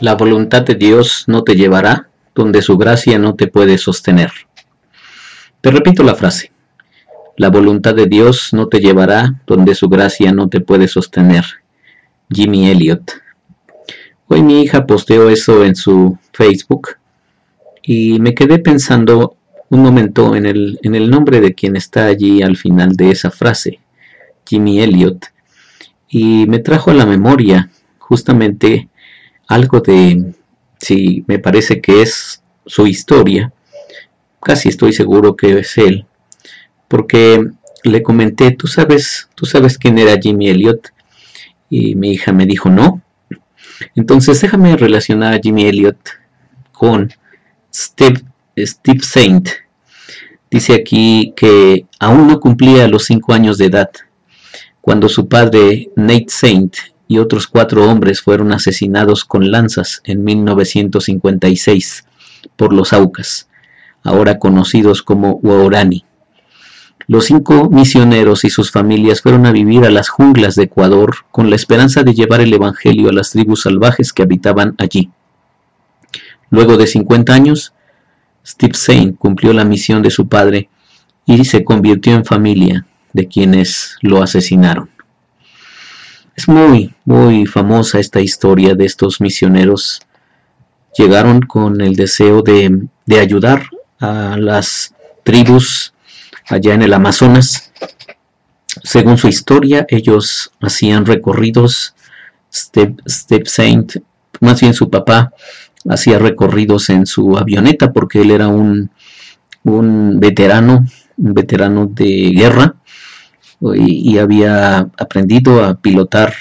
La voluntad de Dios no te llevará donde su gracia no te puede sostener. Te repito la frase. La voluntad de Dios no te llevará donde su gracia no te puede sostener. Jimmy Elliot. Hoy mi hija posteó eso en su Facebook y me quedé pensando un momento en el, en el nombre de quien está allí al final de esa frase, Jimmy Elliot, y me trajo a la memoria justamente algo de, si me parece que es su historia, casi estoy seguro que es él, porque le comenté, tú sabes, tú sabes quién era Jimmy Elliot, y mi hija me dijo no. Entonces déjame relacionar a Jimmy Elliot con Steve, Steve Saint. Dice aquí que aún no cumplía los cinco años de edad cuando su padre Nate Saint y otros cuatro hombres fueron asesinados con lanzas en 1956 por los Aucas, ahora conocidos como Waorani. Los cinco misioneros y sus familias fueron a vivir a las junglas de Ecuador con la esperanza de llevar el Evangelio a las tribus salvajes que habitaban allí. Luego de 50 años, Steve Zane cumplió la misión de su padre y se convirtió en familia de quienes lo asesinaron. Es muy, muy famosa esta historia de estos misioneros. Llegaron con el deseo de, ayudar a las tribus allá en el Amazonas. Según su historia, ellos hacían recorridos. Step, Step Saint, más bien su papá, hacía recorridos en su avioneta porque él era un, un veterano, un veterano de guerra y, había aprendido a pilotar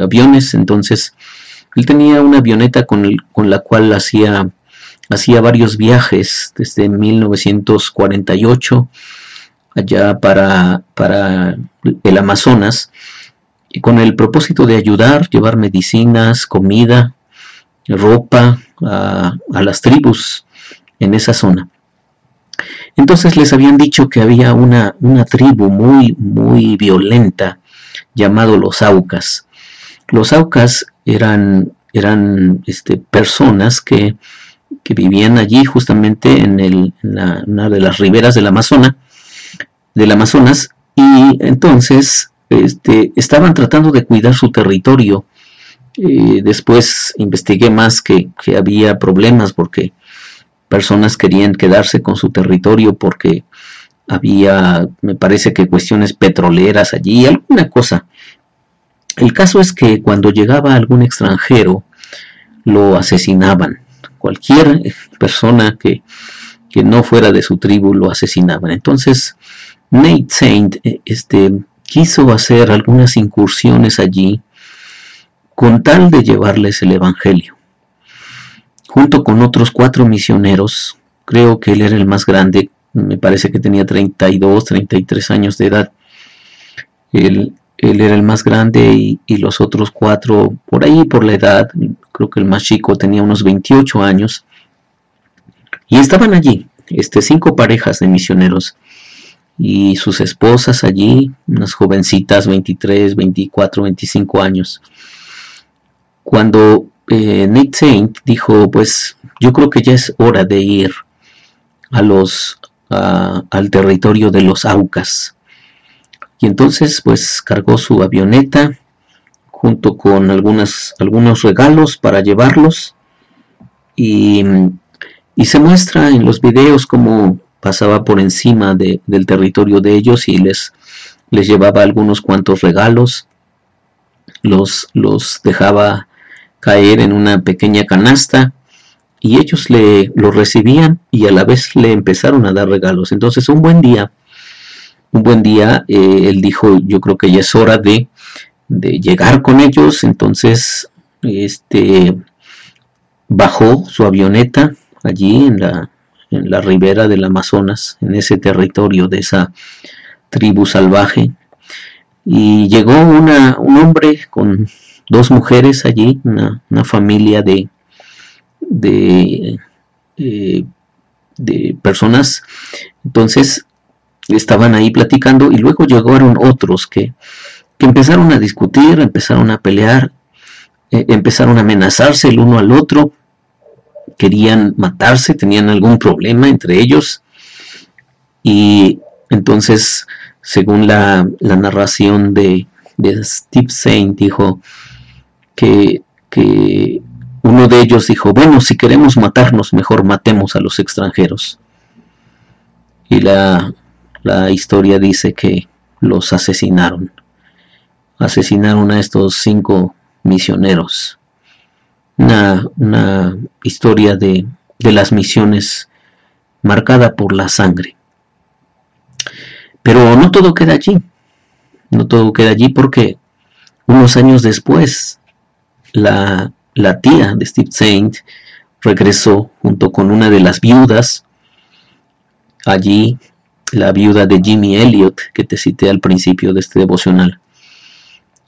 aviones, entonces él tenía una avioneta con, con la cual hacía, hacía varios viajes desde 1948 allá para, para el Amazonas y con el propósito de ayudar, llevar medicinas, comida, ropa a, a las tribus en esa zona. Entonces les habían dicho que había una, una tribu muy, muy violenta llamado los Aucas. Los Aucas eran, eran este, personas que, vivían allí justamente en, el, una de las riberas del Amazonas, del Amazonas y entonces este, estaban tratando de cuidar su territorio. Eh, después investigué más que, que había problemas porque personas querían quedarse con su territorio porque había, me parece que cuestiones petroleras allí, alguna cosa. El caso es que cuando llegaba algún extranjero, lo asesinaban. Cualquier persona que, que no fuera de su tribu lo asesinaban. Entonces, Nate Saint este, quiso hacer algunas incursiones allí con tal de llevarles el Evangelio junto con otros cuatro misioneros. Creo que él era el más grande, me parece que tenía 32, 33 años de edad. Él, era el más grande y, los otros cuatro, por ahí por la edad, creo que el más chico tenía unos 28 años. Y estaban allí, este, cinco parejas de misioneros y sus esposas allí, unas jovencitas, 23, 24, 25 años. Cuando eh, Nick Saint dijo, pues yo creo que ya es hora de ir a los, al territorio de los Aucas. Y entonces pues cargó su avioneta junto con algunos regalos para llevarlos y, se muestra en los videos cómo pasaba por encima del territorio de ellos y les, les llevaba algunos cuantos regalos, los, los dejaba caer en una pequeña canasta y ellos le lo recibían y a la vez le empezaron a dar regalos. Entonces un buen día, un buen día, eh, él dijo, yo creo que ya es hora de, de llegar con ellos, entonces este bajó su avioneta allí en la, en la ribera del Amazonas, en ese territorio de esa tribu salvaje, y llegó una, un hombre con dos mujeres allí, una, familia de, de, eh, de personas. Entonces estaban ahí platicando y luego llegaron otros que, que empezaron a discutir, empezaron a pelear. eh, empezaron a amenazarse el uno al otro, querían matarse, tenían algún problema entre ellos. Y entonces, según la, narración de, Steve Saint, dijo que, que uno de ellos dijo, bueno, si queremos matarnos, mejor matemos a los extranjeros. Y la, la historia dice que los asesinaron. Asesinaron a estos cinco misioneros. Una, una historia de, de las misiones marcada por la sangre. Pero no todo queda allí. No todo queda allí porque unos años después la, la tía de Steve Saint regresó junto con una de las viudas. Allí la viuda de Jimmy Elliot que te cité al principio de este devocional.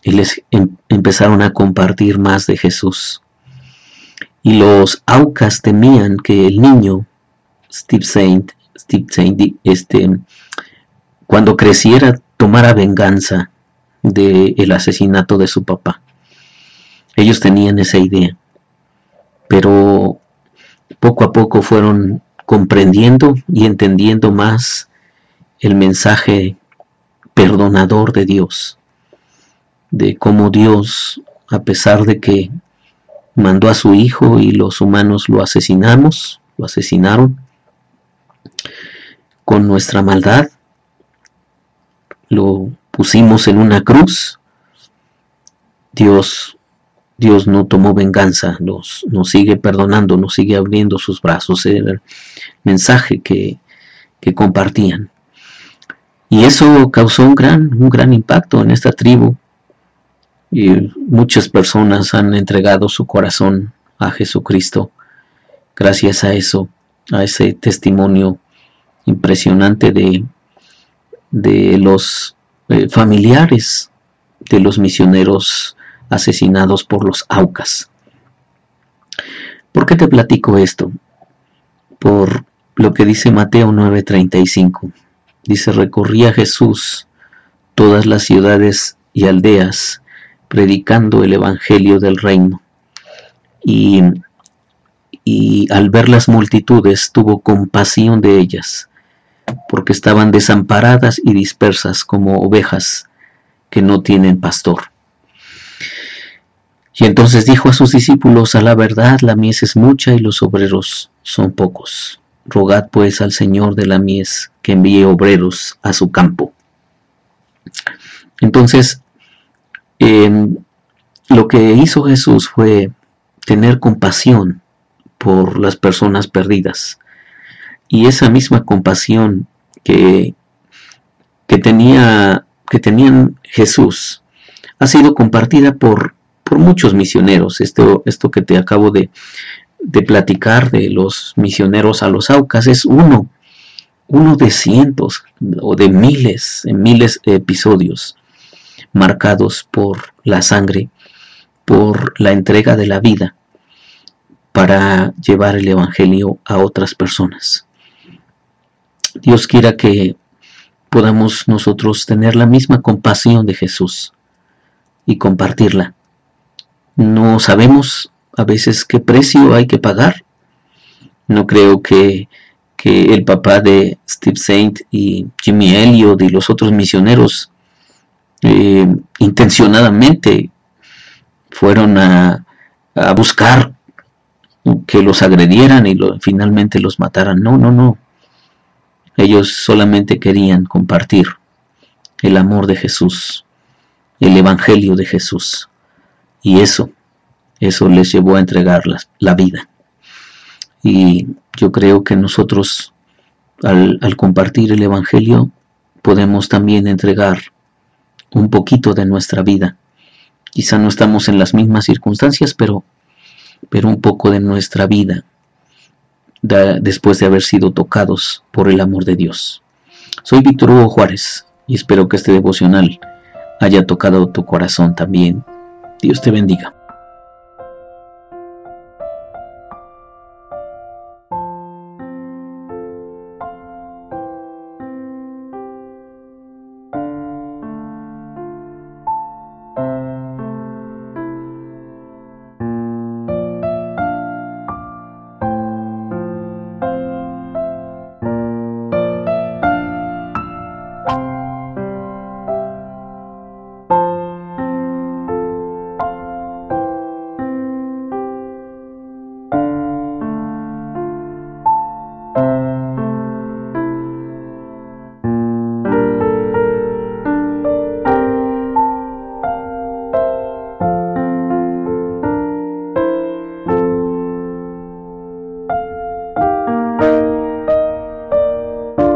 Y les em, empezaron a compartir más de Jesús. Y los Aucas temían que el niño Steve Saint, Steve Saint este, cuando creciera tomara venganza del asesinato de su papá. Ellos tenían esa idea, pero poco a poco fueron comprendiendo y entendiendo más el mensaje perdonador de Dios, de cómo Dios, a pesar de que mandó a su hijo y los humanos lo asesinamos, lo asesinaron, con nuestra maldad, lo pusimos en una cruz, Dios, Dios no tomó venganza, nos, sigue perdonando, nos sigue abriendo sus brazos, era el mensaje que, que compartían. Y eso causó un gran, un gran impacto en esta tribu, y muchas personas han entregado su corazón a Jesucristo gracias a eso, a ese testimonio impresionante de, de los eh, familiares de los misioneros asesinados por los Aucas. ¿Por qué te platico esto? Por lo que dice Mateo 9:35. Dice, recorría Jesús todas las ciudades y aldeas predicando el Evangelio del reino. Y, y al ver las multitudes tuvo compasión de ellas, porque estaban desamparadas y dispersas como ovejas que no tienen pastor. Y entonces dijo a sus discípulos, a la verdad la mies es mucha y los obreros son pocos. Rogad pues al Señor de la mies que envíe obreros a su campo. Entonces, lo que hizo Jesús fue tener compasión por las personas perdidas. Y esa misma compasión que, que, tenía, que tenían Jesús ha sido compartida por, por muchos misioneros. Esto, esto que te acabo de, de platicar de los misioneros a los Aucas es uno, uno de cientos o de miles, miles de episodios marcados por la sangre, por la entrega de la vida para llevar el Evangelio a otras personas. Dios quiera que podamos nosotros tener la misma compasión de Jesús y compartirla. No sabemos a veces qué precio hay que pagar. No creo que, que el papá de Steve Saint y Jimmy Elliot y los otros misioneros eh, intencionadamente fueron a, buscar que los agredieran y finalmente los mataran. No, no, no. Ellos solamente querían compartir el amor de Jesús, el Evangelio de Jesús. Y eso, eso les llevó a entregar la, vida. Y yo creo que nosotros, al, al compartir el Evangelio, podemos también entregar un poquito de nuestra vida. Quizá no estamos en las mismas circunstancias, pero, pero un poco de nuestra vida después de haber sido tocados por el amor de Dios. Soy Víctor Hugo Juárez y espero que este devocional haya tocado tu corazón también. Dios te bendiga.